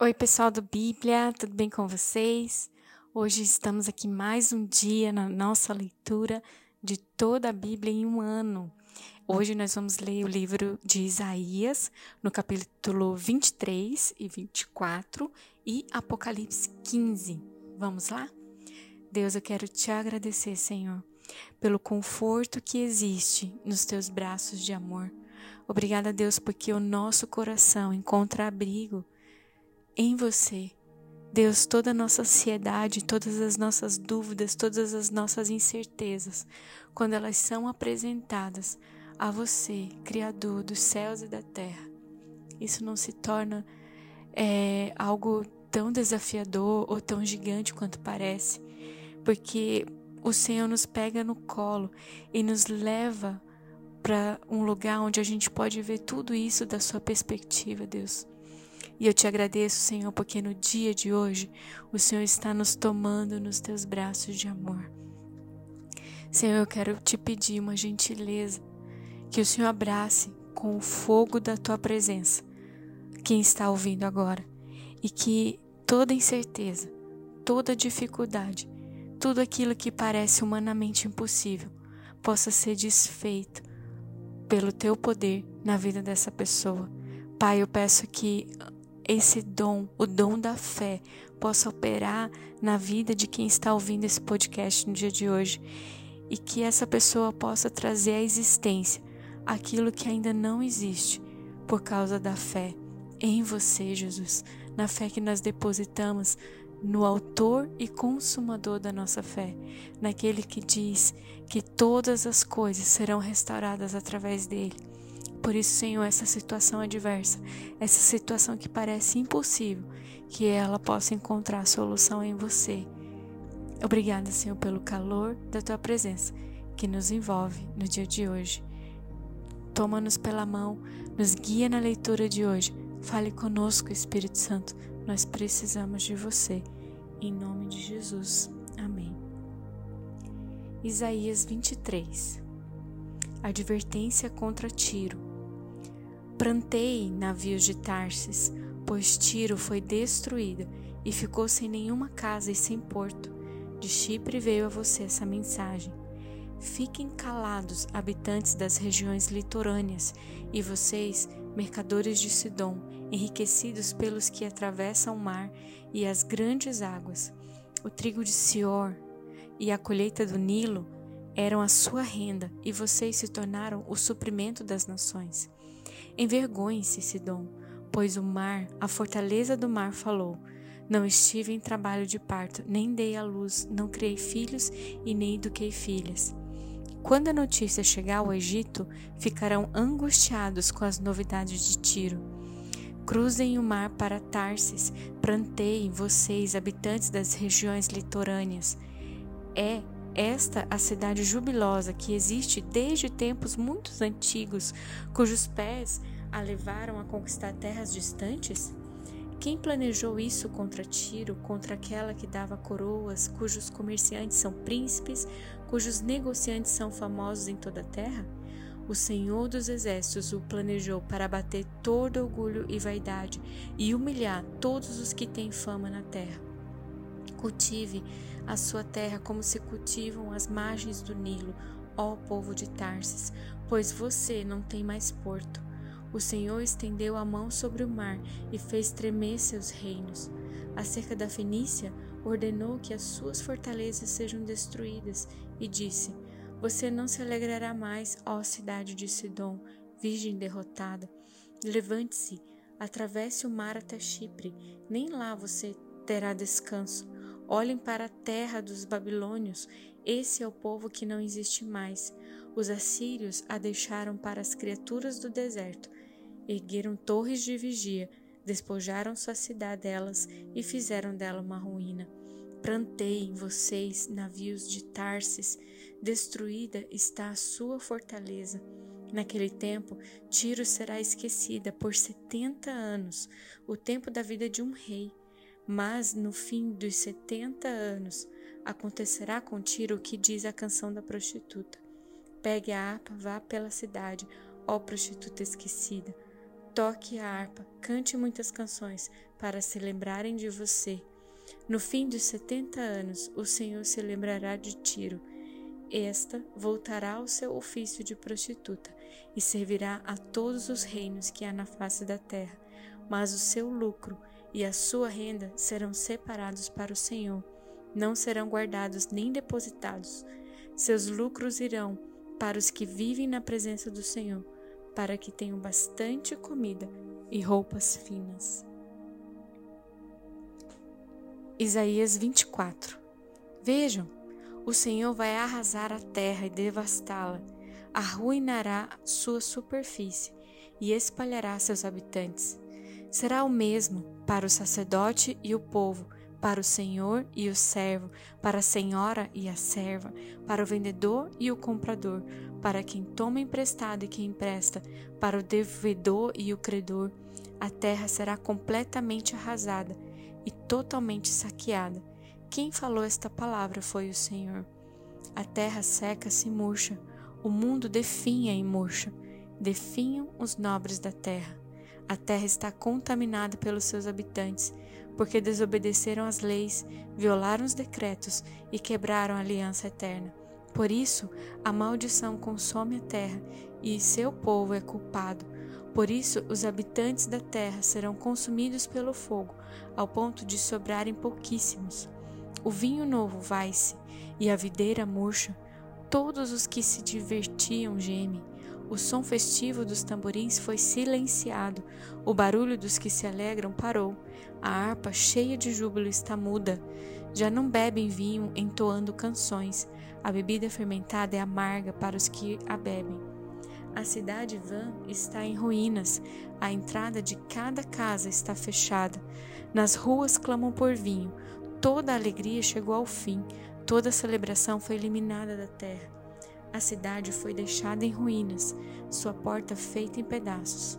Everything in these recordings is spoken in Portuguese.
Oi, pessoal do Bíblia, tudo bem com vocês? Hoje estamos aqui mais um dia na nossa leitura de toda a Bíblia em um ano. Hoje nós vamos ler o livro de Isaías, no capítulo 23 e 24 e Apocalipse 15. Vamos lá? Deus, eu quero te agradecer, Senhor, pelo conforto que existe nos teus braços de amor. Obrigada, Deus, porque o nosso coração encontra abrigo em você. Deus, toda a nossa ansiedade, todas as nossas dúvidas, todas as nossas incertezas, quando elas são apresentadas a você, Criador dos céus e da terra, isso não se torna é, algo tão desafiador ou tão gigante quanto parece, porque o Senhor nos pega no colo e nos leva para um lugar onde a gente pode ver tudo isso da sua perspectiva, Deus. E eu te agradeço, Senhor, porque no dia de hoje o Senhor está nos tomando nos teus braços de amor. Senhor, eu quero te pedir uma gentileza, que o Senhor abrace com o fogo da tua presença quem está ouvindo agora e que toda incerteza, toda dificuldade, tudo aquilo que parece humanamente impossível possa ser desfeito pelo teu poder na vida dessa pessoa. Pai, eu peço que esse dom, o dom da fé, possa operar na vida de quem está ouvindo esse podcast no dia de hoje. E que essa pessoa possa trazer à existência aquilo que ainda não existe por causa da fé em você, Jesus, na fé que nós depositamos no Autor e Consumador da nossa fé, naquele que diz que todas as coisas serão restauradas através dele por isso, Senhor, essa situação adversa, essa situação que parece impossível, que ela possa encontrar solução em você. Obrigada, Senhor, pelo calor da tua presença que nos envolve no dia de hoje. Toma-nos pela mão, nos guia na leitura de hoje. Fale conosco, Espírito Santo. Nós precisamos de você. Em nome de Jesus. Amém. Isaías 23 Advertência contra Tiro. Plantei navios de Tarsis, pois Tiro foi destruída e ficou sem nenhuma casa e sem porto. De Chipre veio a você essa mensagem. Fiquem calados, habitantes das regiões litorâneas, e vocês, mercadores de Sidom, enriquecidos pelos que atravessam o mar e as grandes águas. O trigo de Sior e a colheita do Nilo eram a sua renda, e vocês se tornaram o suprimento das nações. Envergonhe-se, Sidom, pois o mar, a fortaleza do mar, falou: Não estive em trabalho de parto, nem dei à luz, não criei filhos e nem eduquei filhas. Quando a notícia chegar ao Egito, ficarão angustiados com as novidades de Tiro. Cruzem o mar para Tarsis, planteiem vocês, habitantes das regiões litorâneas. É esta a cidade jubilosa que existe desde tempos muito antigos, cujos pés a levaram a conquistar terras distantes? Quem planejou isso contra Tiro, contra aquela que dava coroas, cujos comerciantes são príncipes, cujos negociantes são famosos em toda a terra? O Senhor dos Exércitos o planejou para abater todo orgulho e vaidade e humilhar todos os que têm fama na terra. Cultive a sua terra como se cultivam as margens do Nilo, ó povo de Tarsis, pois você não tem mais porto. O Senhor estendeu a mão sobre o mar e fez tremer seus reinos. Acerca da Fenícia, ordenou que as suas fortalezas sejam destruídas e disse: Você não se alegrará mais, ó cidade de Sidom, virgem derrotada. Levante-se, atravesse o mar até Chipre, nem lá você terá descanso. Olhem para a terra dos babilônios, esse é o povo que não existe mais. Os assírios a deixaram para as criaturas do deserto. Ergueram torres de vigia, despojaram sua cidadelas e fizeram dela uma ruína. Planteiem vocês, navios de Tarsis, destruída está a sua fortaleza. Naquele tempo, Tiro será esquecida por setenta anos, o tempo da vida de um rei. Mas no fim dos setenta anos acontecerá com Tiro o que diz a canção da prostituta. Pegue a harpa, vá pela cidade, ó prostituta esquecida. Toque a harpa, cante muitas canções para se lembrarem de você. No fim dos setenta anos, o Senhor se lembrará de Tiro. Esta voltará ao seu ofício de prostituta e servirá a todos os reinos que há na face da terra. Mas o seu lucro e a sua renda serão separados para o Senhor, não serão guardados nem depositados. Seus lucros irão para os que vivem na presença do Senhor para que tenham bastante comida e roupas finas. Isaías 24 Vejam, o Senhor vai arrasar a terra e devastá-la, arruinará sua superfície e espalhará seus habitantes. Será o mesmo para o sacerdote e o povo, para o senhor e o servo, para a senhora e a serva, para o vendedor e o comprador, para quem toma emprestado e quem empresta, para o devedor e o credor. A terra será completamente arrasada e totalmente saqueada. Quem falou esta palavra foi o Senhor. A terra seca-se e murcha, o mundo definha e murcha, definham os nobres da terra. A terra está contaminada pelos seus habitantes, porque desobedeceram as leis, violaram os decretos e quebraram a aliança eterna. Por isso, a maldição consome a terra e seu povo é culpado. Por isso, os habitantes da terra serão consumidos pelo fogo, ao ponto de sobrarem pouquíssimos. O vinho novo vai-se e a videira murcha. Todos os que se divertiam gemem. O som festivo dos tamborins foi silenciado. O barulho dos que se alegram parou. A harpa cheia de júbilo está muda. Já não bebem vinho entoando canções. A bebida fermentada é amarga para os que a bebem. A cidade vã está em ruínas, a entrada de cada casa está fechada. Nas ruas clamam por vinho. Toda a alegria chegou ao fim, toda a celebração foi eliminada da terra. A cidade foi deixada em ruínas, sua porta feita em pedaços.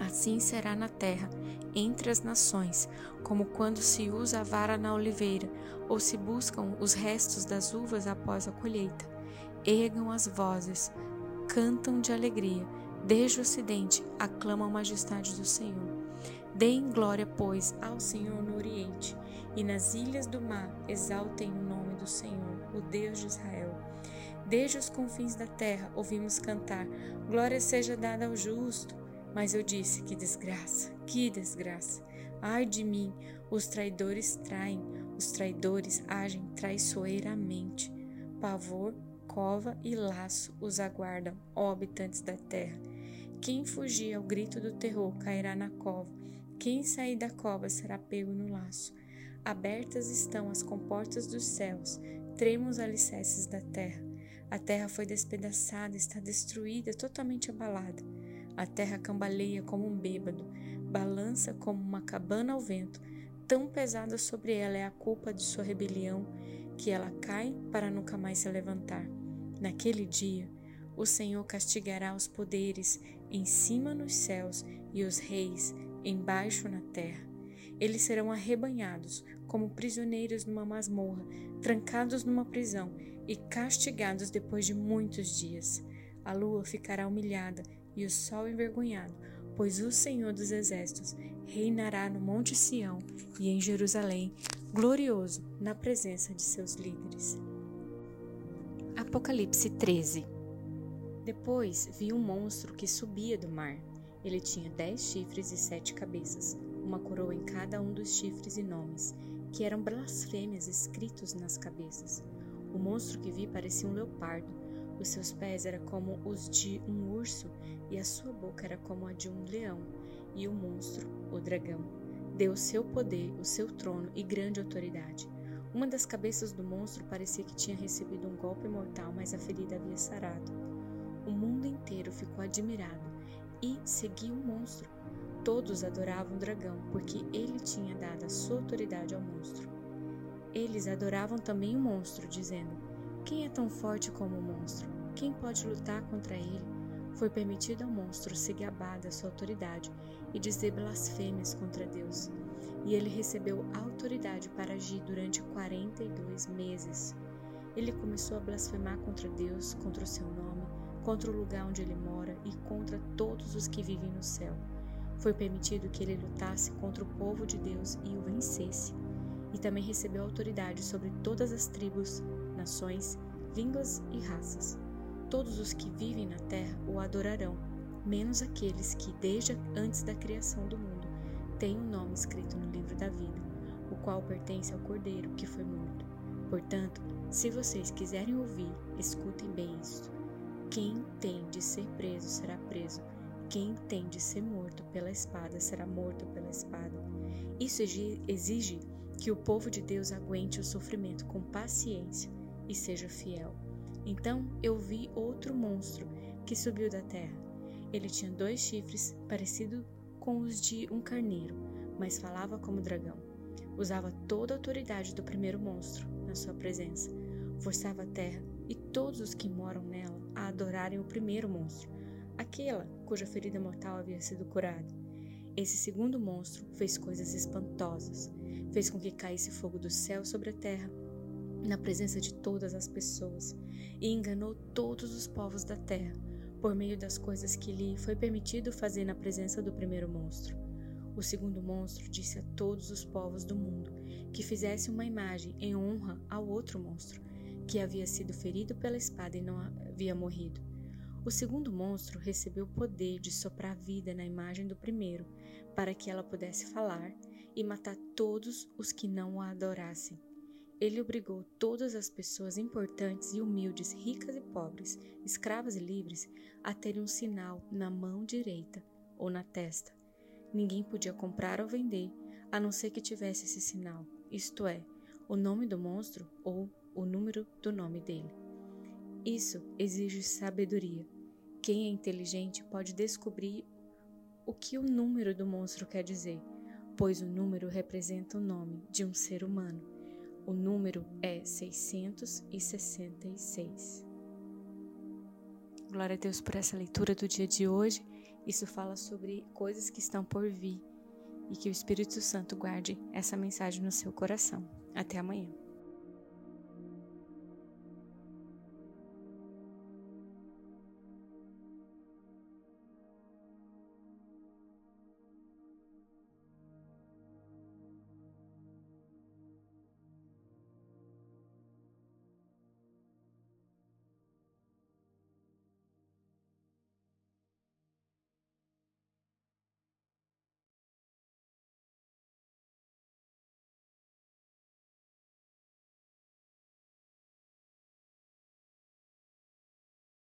Assim será na terra, entre as nações, como quando se usa a vara na oliveira, ou se buscam os restos das uvas após a colheita. Ergam as vozes, cantam de alegria, desde o ocidente aclamam a majestade do Senhor. Deem glória, pois, ao Senhor no Oriente, e nas ilhas do mar exaltem o nome do Senhor, o Deus de Israel. Desde os confins da terra ouvimos cantar: Glória seja dada ao justo. Mas eu disse: Que desgraça, que desgraça! Ai de mim, os traidores traem, os traidores agem traiçoeiramente. Pavor, cova e laço os aguardam, ó habitantes da terra. Quem fugir ao grito do terror cairá na cova, quem sair da cova será pego no laço. Abertas estão as comportas dos céus, tremos alicerces da terra. A terra foi despedaçada, está destruída, totalmente abalada. A terra cambaleia como um bêbado, balança como uma cabana ao vento. Tão pesada sobre ela é a culpa de sua rebelião que ela cai para nunca mais se levantar. Naquele dia, o Senhor castigará os poderes em cima nos céus e os reis embaixo na terra. Eles serão arrebanhados como prisioneiros numa masmorra, trancados numa prisão e castigados depois de muitos dias. A lua ficará humilhada e o sol envergonhado, pois o Senhor dos Exércitos reinará no Monte Sião e em Jerusalém, glorioso na presença de seus líderes. Apocalipse 13 Depois vi um monstro que subia do mar. Ele tinha dez chifres e sete cabeças, uma coroa em cada um dos chifres e nomes, que eram blasfêmias escritos nas cabeças. O monstro que vi parecia um leopardo. Os seus pés eram como os de um urso e a sua boca era como a de um leão. E o monstro, o dragão, deu o seu poder, o seu trono e grande autoridade. Uma das cabeças do monstro parecia que tinha recebido um golpe mortal, mas a ferida havia sarado. O mundo inteiro ficou admirado e seguia o monstro. Todos adoravam o dragão, porque ele tinha dado a sua autoridade ao monstro. Eles adoravam também o monstro, dizendo: Quem é tão forte como o monstro? Quem pode lutar contra ele? Foi permitido ao monstro se gabar da sua autoridade e dizer blasfêmias contra Deus. E ele recebeu autoridade para agir durante 42 meses. Ele começou a blasfemar contra Deus, contra o seu nome, contra o lugar onde ele mora e contra todos os que vivem no céu. Foi permitido que ele lutasse contra o povo de Deus e o vencesse. E também recebeu autoridade sobre todas as tribos, nações, línguas e raças. Todos os que vivem na terra o adorarão, menos aqueles que, desde antes da criação do mundo, têm o um nome escrito no livro da vida, o qual pertence ao Cordeiro que foi morto. Portanto, se vocês quiserem ouvir, escutem bem isto. Quem tem de ser preso será preso, quem tem de ser morto pela espada será morto pela espada. Isso exige que o povo de Deus aguente o sofrimento com paciência e seja fiel. Então eu vi outro monstro que subiu da terra. Ele tinha dois chifres, parecido com os de um carneiro, mas falava como dragão. Usava toda a autoridade do primeiro monstro na sua presença. Forçava a terra e todos os que moram nela a adorarem o primeiro monstro, aquela cuja ferida mortal havia sido curada. Esse segundo monstro fez coisas espantosas. Fez com que caísse fogo do céu sobre a terra, na presença de todas as pessoas, e enganou todos os povos da terra, por meio das coisas que lhe foi permitido fazer na presença do primeiro monstro. O segundo monstro disse a todos os povos do mundo que fizesse uma imagem em honra ao outro monstro, que havia sido ferido pela espada e não havia morrido. O segundo monstro recebeu o poder de soprar vida na imagem do primeiro, para que ela pudesse falar e matar todos os que não o adorassem. Ele obrigou todas as pessoas importantes e humildes, ricas e pobres, escravas e livres, a terem um sinal na mão direita ou na testa. Ninguém podia comprar ou vender a não ser que tivesse esse sinal, isto é, o nome do monstro ou o número do nome dele. Isso exige sabedoria. Quem é inteligente pode descobrir o que o número do monstro quer dizer, pois o número representa o nome de um ser humano. O número é 666. Glória a Deus por essa leitura do dia de hoje. Isso fala sobre coisas que estão por vir e que o Espírito Santo guarde essa mensagem no seu coração. Até amanhã.